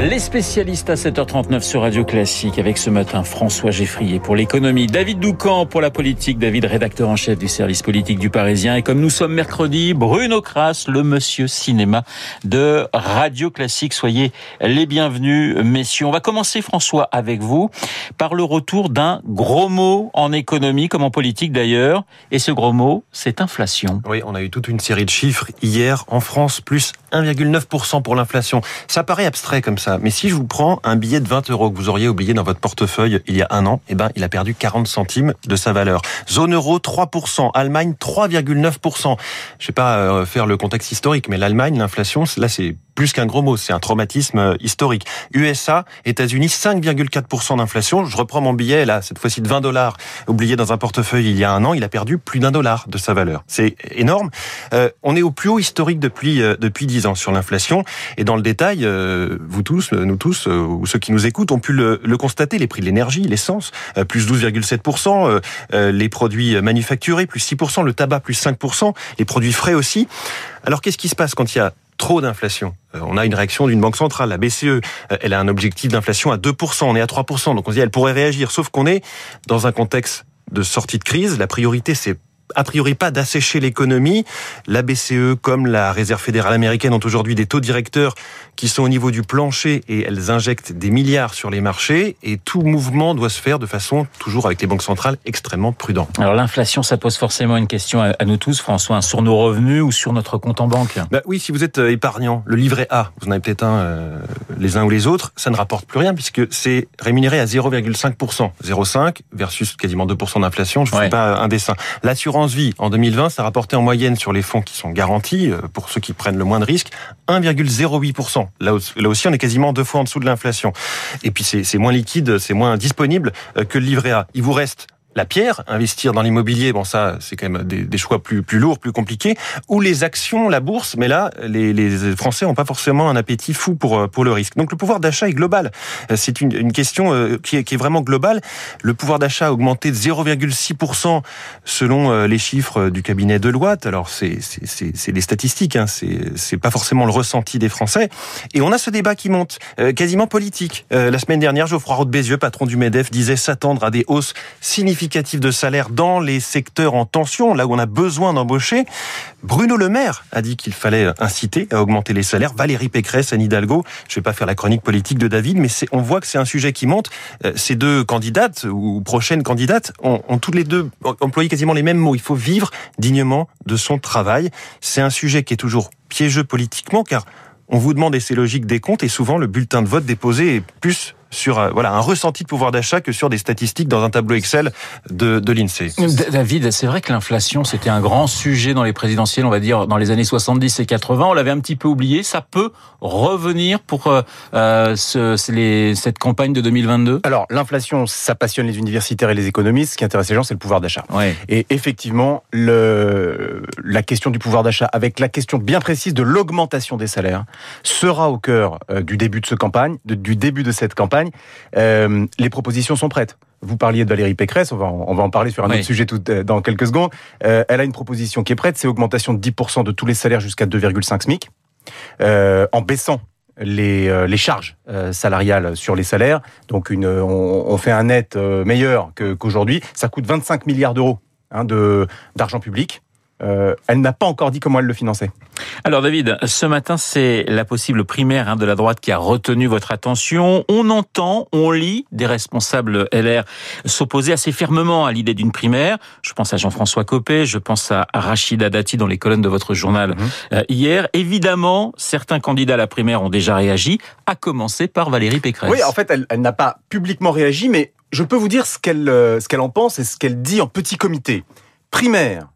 Les spécialistes à 7h39 sur Radio Classique avec ce matin François Geffrier pour l'économie, David Doucan pour la politique, David rédacteur en chef du service politique du Parisien et comme nous sommes mercredi, Bruno Kras, le monsieur cinéma de Radio Classique. Soyez les bienvenus messieurs. On va commencer François avec vous par le retour d'un gros mot en économie comme en politique d'ailleurs et ce gros mot c'est inflation. Oui, on a eu toute une série de chiffres hier en France plus 1,9% pour l'inflation. Ça paraît abstrait comme ça, mais si je vous prends un billet de 20 euros que vous auriez oublié dans votre portefeuille il y a un an, eh ben, il a perdu 40 centimes de sa valeur. Zone euro, 3%. Allemagne, 3,9%. Je vais pas euh, faire le contexte historique, mais l'Allemagne, l'inflation, là, c'est plus qu'un gros mot, c'est un traumatisme euh, historique. USA, États-Unis, 5,4% d'inflation. Je reprends mon billet, là, cette fois-ci de 20 dollars, oublié dans un portefeuille il y a un an, il a perdu plus d'un dollar de sa valeur. C'est énorme. Euh, on est au plus haut historique depuis euh, depuis 10 ans sur l'inflation. Et dans le détail, euh, vous tous, nous tous, euh, ou ceux qui nous écoutent, ont pu le, le constater. Les prix de l'énergie, l'essence, plus 12,7%, les produits manufacturés, plus 6%, le tabac, plus 5%, les produits frais aussi. Alors qu'est-ce qui se passe quand il y a trop d'inflation. Euh, on a une réaction d'une banque centrale, la BCE, euh, elle a un objectif d'inflation à 2%, on est à 3%, donc on se dit elle pourrait réagir, sauf qu'on est dans un contexte de sortie de crise, la priorité c'est a priori pas d'assécher l'économie. La BCE comme la Réserve fédérale américaine ont aujourd'hui des taux directeurs qui sont au niveau du plancher et elles injectent des milliards sur les marchés et tout mouvement doit se faire de façon toujours avec les banques centrales extrêmement prudent. Alors l'inflation, ça pose forcément une question à nous tous, François, sur nos revenus ou sur notre compte en banque? Bah oui, si vous êtes euh, épargnant, le livret A, vous en avez peut-être un euh, les uns ou les autres, ça ne rapporte plus rien puisque c'est rémunéré à 0,5%, 0,5 versus quasiment 2% d'inflation. Je ne ouais. fais pas un dessin. L'assurance en 2020, ça rapportait en moyenne sur les fonds qui sont garantis euh, pour ceux qui prennent le moins de risques 1,08%. Là, aussi, on est quasiment deux fois en dessous de l'inflation. Et puis c'est moins liquide, c'est moins disponible que le livret A. Il vous reste la pierre, investir dans l'immobilier, bon ça c'est quand même des, des, choix plus plus lourds, plus compliqués, ou les actions, la bourse, mais là les, les Français n'ont pas forcément un appétit fou pour pour le risque. Donc le pouvoir d'achat est global. C'est une, une question euh, qui est, qui est vraiment globale. Le pouvoir d'achat a augmenté de 0,6% selon euh, les chiffres du cabinet Deloitte. Alors c'est des statistiques, hein. c'est pas forcément le ressenti des Français. Et on a ce débat qui monte, euh, quasiment politique. la semaine dernière, Geoffroy Roth Bézieux, patron du Medef, disait s'attendre à des hausses significatives de salaire dans les secteurs en tension, là où on a besoin d'embaucher. Bruno Le Maire a dit qu'il fallait inciter à augmenter les salaires. Valérie Pécresse, Anne Hidalgo, je vais pas faire la chronique politique de David, mais on voit que c'est un sujet qui monte. Euh, ces deux candidates ou prochaines candidates ont, ont toutes les deux employé quasiment les mêmes mots. Il faut vivre dignement de son travail. C'est un sujet qui est toujours piégeux politiquement, car on vous demande, et c'est logique, des comptes, et souvent le bulletin de vote déposé est plus sur euh, voilà un ressenti de pouvoir d'achat que sur des statistiques dans un tableau Excel de, de l'INSEE. David, c'est vrai que l'inflation, c'était un grand sujet dans les présidentielles, on va dire dans les années 70 et 80. On l'avait un petit peu oublié. Ça peut revenir pour euh, euh ce, les, cette campagne de 2022 Alors, l'inflation, ça passionne les universitaires et les économistes. Ce qui intéresse les gens, c'est le pouvoir d'achat. Ouais. Et effectivement, le, la question du pouvoir d'achat, avec la question bien précise de l'augmentation des salaires, sera au cœur euh, du début de ce campagne, de, du début de cette campagne. Euh, les propositions sont prêtes. Vous parliez de Valérie Pécresse, on va, en, on va en parler sur un oui. autre sujet tout, euh, dans quelques secondes. Euh, elle a une proposition qui est prête, c'est augmentation de 10% de tous les salaires jusqu'à 2,5 SMIC, en baissant les, euh, les charges euh, salariales sur les salaires. Donc une, on, on fait un net meilleur qu'aujourd'hui. Ça coûte 25 milliards d'euros hein, d'argent public. Euh, elle n'a pas encore dit comment elle le finançait. Alors David, ce matin, c'est la possible primaire hein, de la droite qui a retenu votre attention. On entend, on lit des responsables LR s'opposer assez fermement à l'idée d'une primaire. Je pense à Jean-François Copé, je pense à Rachida Dati dans les colonnes de votre journal mmh. euh, hier. Évidemment, certains candidats à la primaire ont déjà réagi, à commencer par Valérie Pécresse. Oui, en fait, elle, elle n'a pas publiquement réagi, mais je peux vous dire ce qu'elle euh, ce qu'elle en pense et ce qu'elle dit en petit comité. Primaire,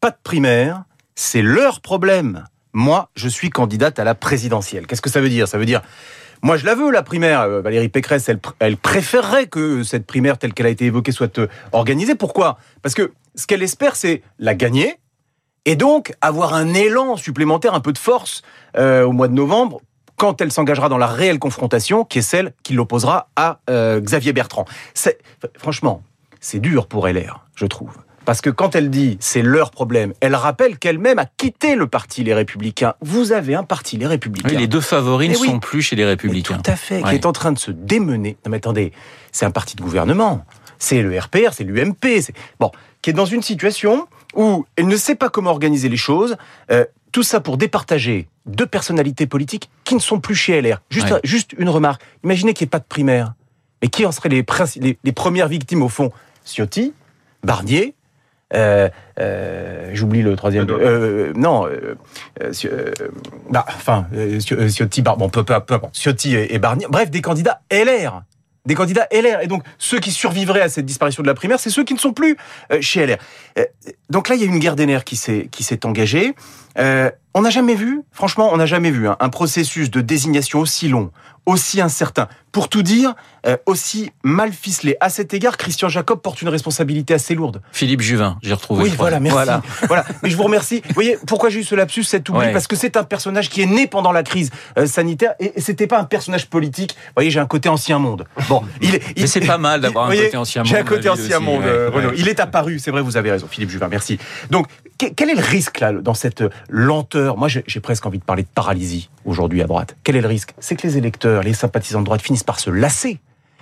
pas de primaire, c'est leur problème. Moi, je suis candidate à la présidentielle. Qu'est-ce que ça veut dire? Ça veut dire, moi, je la veux, la primaire. Euh, Valérie Pécresse, elle, préférerait que cette primaire telle qu'elle a été évoquée soit euh, organisée. Pourquoi? Parce que ce qu'elle espère, c'est la gagner et donc avoir un élan supplémentaire, un peu de force euh, au mois de novembre quand elle s'engagera dans la réelle confrontation, qui est celle qui l'opposera à Xavier Bertrand. Franchement, c'est dur pour LR, je trouve. Parce que quand elle dit c'est leur problème, elle rappelle qu'elle-même a quitté le parti Les Républicains. Vous avez un parti Les Républicains. Oui, les deux favoris ne sont plus chez les Républicains. tout à fait, qui est en train de se démener. Non mais attendez, c'est un parti de gouvernement. C'est le RPR, c'est l'UMP. Bon, qui est dans une situation où elle ne sait pas comment organiser les choses. Euh, tout ça pour départager deux personnalités politiques qui ne sont plus chez LR. Juste, juste une remarque. Imaginez qu'il n'y ait pas de primaire. Mais qui en seraient les, les, premières victimes au fond? Ciotti, Barnier, euh, euh, j'oublie le troisième. Euh, non, bah, enfin, Ciotti, bon, peu, peu, peu, Ciotti et Barnier. Bref, des candidats LR des candidats LR. Et donc, ceux qui survivraient à cette disparition de la primaire, c'est ceux qui ne sont plus euh, chez LR. Euh, donc là, il y a une guerre des nerfs qui s'est qui s'est engagée. Euh, on n'a jamais vu, franchement, on n'a jamais vu hein, un processus de désignation aussi long, aussi incertain. Pour tout dire, euh, aussi mal ficelé. À cet égard, Christian Jacob porte une responsabilité assez lourde. Philippe Juvin, j'ai retrouvé. Oui, voilà, merci. Voilà. voilà. Mais je vous remercie. Vous voyez, pourquoi j'ai eu ce lapsus, cet oubli Parce que c'est un personnage qui est né pendant la crise euh, sanitaire et, c'était pas un personnage politique. Vous voyez, j'ai un côté ancien monde. Bon, il, est, Mais c'est pas mal d'avoir un côté ancien monde. J'ai un côté ancien monde, Renaud. Il est apparu, c'est vrai, vous avez raison, Philippe Juvin, merci. Donc, quel est le risque là dans cette lenteur? Moi, j'ai presque envie de parler de paralysie aujourd'hui à droite. Quel est le risque? C'est que les électeurs, les sympathisants de droite finissent par se lasser.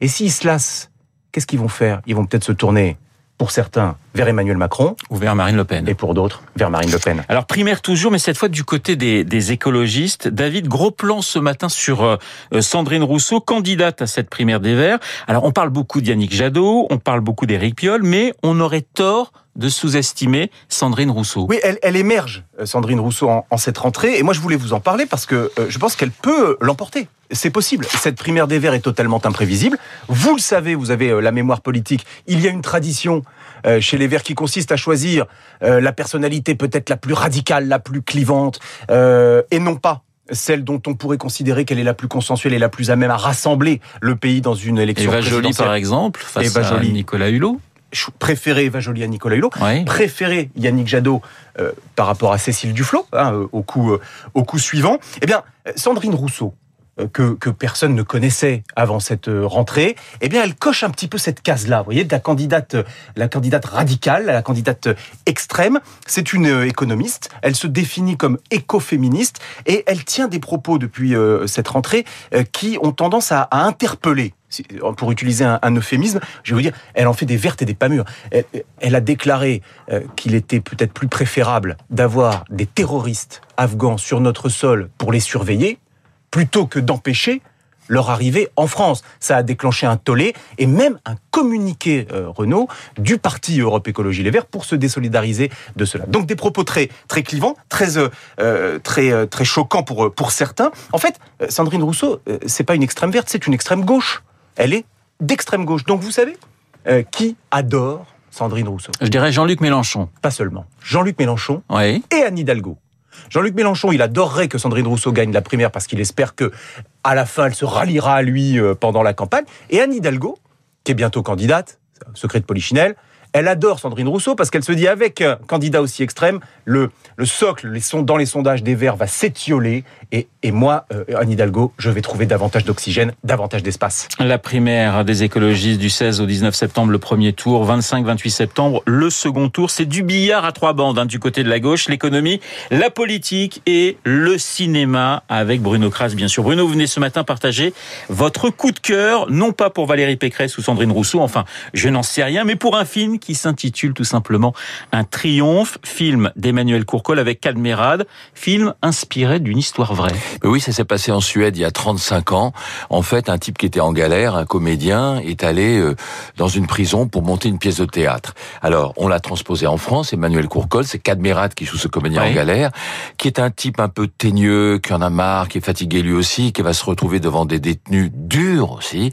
Et s'ils se lassent, qu'est-ce qu'ils vont faire? Ils vont peut-être se tourner pour certains vers Emmanuel Macron. Ou vers Marine Le Pen. Et pour d'autres, vers Marine Le Pen. Alors primaire toujours, mais cette fois du côté des, écologistes. David, gros plan ce matin sur euh, Sandrine Rousseau, candidate à cette primaire des Verts. Alors on parle beaucoup d'Yannick Jadot, on parle beaucoup d'Éric Piolle, mais on aurait tort de sous-estimer Sandrine Rousseau. Oui, elle, émerge, euh, Sandrine Rousseau, en, cette rentrée. Et moi, je voulais vous en parler parce que euh, je pense qu'elle peut l'emporter. C'est possible. Cette primaire des Verts est totalement imprévisible. Vous le savez, vous avez euh, la mémoire politique. Il y a une tradition chez les Verts qui consiste à choisir la personnalité peut-être la plus radicale, la plus clivante, et non pas celle dont on pourrait considérer qu'elle est la plus consensuelle et la plus à même à rassembler le pays dans une élection Eva Jolie, par exemple, face à Nicolas Hulot préféré Eva Jolie à Nicolas Hulot, préféré Yannick Jadot euh, par rapport à Cécile Duflot hein, euh, au coup euh, au coup suivant. Eh bien, Sandrine Rousseau. Que, que, personne ne connaissait avant cette rentrée, eh bien, elle coche un petit peu cette case-là. Vous voyez, la candidate, la candidate radicale, la candidate extrême. C'est une économiste. Elle se définit comme écoféministe et elle tient des propos depuis cette rentrée qui ont tendance à, interpeller pour utiliser un, euphémisme, je vais vous dire, elle en fait des vertes et des pas. Elle, a déclaré euh, qu'il était peut-être plus préférable d'avoir des terroristes afghans sur notre sol pour les surveiller, plutôt que d'empêcher leur arrivée en France. Ça a déclenché un tollé et même un communiqué, euh, Renault, du parti Europe Écologie Les Verts pour se désolidariser de cela. Donc des propos très, très clivants, très, euh, très, très choquants pour, pour certains. En fait, Sandrine Rousseau, c'est pas une extrême verte, c'est une extrême gauche elle est d'extrême gauche. Donc vous savez euh, qui adore Sandrine Rousseau? Je dirais Jean-Luc Mélenchon. Pas seulement. Jean-Luc Mélenchon et Anne Hidalgo. Jean-Luc Mélenchon, il adorerait que Sandrine Rousseau gagne la primaire parce qu'il espère que, à la fin, elle se ralliera à lui euh, pendant la campagne. Et Anne Hidalgo, qui est bientôt candidate, secret de Polichinelle, elle adore Sandrine Rousseau parce qu'elle se dit avec un candidat aussi extrême, le, le socle les dans les sondages des Verts va s'étioler et, et moi, euh, Anne Hidalgo, je vais trouver davantage d'oxygène, davantage d'espace. La primaire des écologistes du 16 au 19 septembre, le premier tour, 25-28 septembre, le second tour, c'est du billard à trois bandes hein, du côté de la gauche, l'économie, la politique et le cinéma avec Bruno Kras, bien sûr. Bruno, vous venez ce matin partager votre coup de cœur, non pas pour Valérie Pécresse ou Sandrine Rousseau, enfin, je n'en sais rien, mais pour un film qui s'intitule tout simplement Un triomphe, film d'Emmanuel Courcol avec Cadmerade, film inspiré d'une histoire vraie. oui, ça s'est passé en Suède il y a 35 ans. En fait, un type qui était en galère, un comédien, est allé euh, dans une prison pour monter une pièce de théâtre. Alors, on l'a transposé en France, Emmanuel Courcol, c'est Cadmerade qui joue ce comédien en galère, qui est un type un peu teigneux, qui en a marre, qui est fatigué lui aussi, qui va se retrouver devant des détenus durs aussi,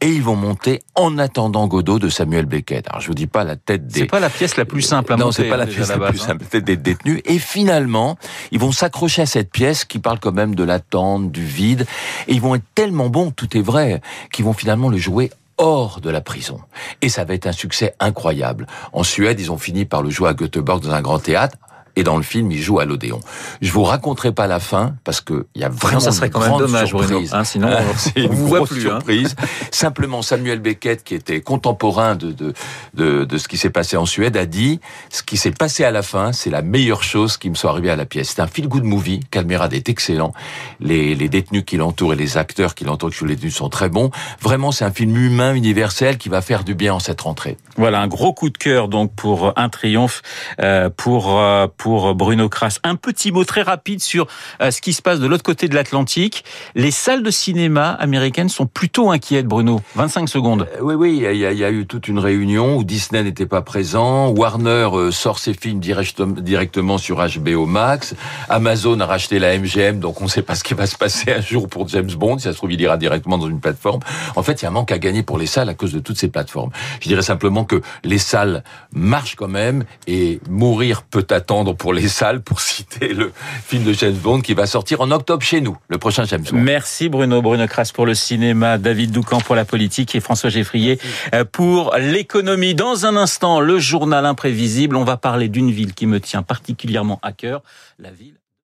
et ils vont monter en attendant Godot de Samuel Beckett. Alors, je vous dis pas la tête des... C'est pas la pièce la plus simple à monter. Non, c'est pas la pièce la, plus simple, peut-être des détenus. Et finalement, ils vont s'accrocher à cette pièce qui parle quand même de l'attente, du vide. Et ils vont être tellement bons, tout est vrai, qu'ils vont finalement le jouer hors de la prison. Et ça va être un succès incroyable. En Suède, ils ont fini par le jouer à Göteborg dans un grand théâtre Et dans le film, il joue à l'Odéon. Je vous raconterai pas la fin parce que il y a vraiment ça serait quand même dommage, surprise. Bruno, hein, sinon c'est une vous grosse plus, hein. surprise. Simplement, Samuel Beckett, qui était contemporain de de de, de ce qui s'est passé en Suède, a dit ce qui s'est passé à la fin, c'est la meilleure chose qui me soit arrivée à la pièce. C'est un feel good movie. Calmerade est excellent. Les les détenus qui l'entourent et les acteurs qui l'entourent, qui jouent les détenus sont très bons. Vraiment, c'est un film humain, universel, qui va faire du bien en cette rentrée. Voilà, un gros coup de cœur donc pour un triomphe euh, pour euh, pour Bruno Kras. Un petit mot très rapide sur euh, ce qui se passe de l'autre côté de l'Atlantique. Les salles de cinéma américaines sont plutôt inquiètes, Bruno. 25 secondes. oui, oui, il y, a, eu toute une réunion où Disney n'était pas présent. Warner sort ses films directement sur HBO Max. Amazon a racheté la MGM, donc on ne sait pas ce qui va se passer un jour pour James Bond. Si ça se trouve, il ira directement dans une plateforme. En fait, il y a un manque à gagner pour les salles à cause de toutes ces plateformes. Je dirais simplement que les salles marchent quand même et mourir peut attendre pour les salles, pour citer le film de James Bond qui va sortir en octobre chez nous, le prochain James Bond. Merci Bruno, Bruno Kras pour le cinéma, David Doucan pour la politique et François Geffrier euh, pour l'économie. Dans un instant, le journal imprévisible, on va parler d'une ville qui me tient particulièrement à cœur, la ville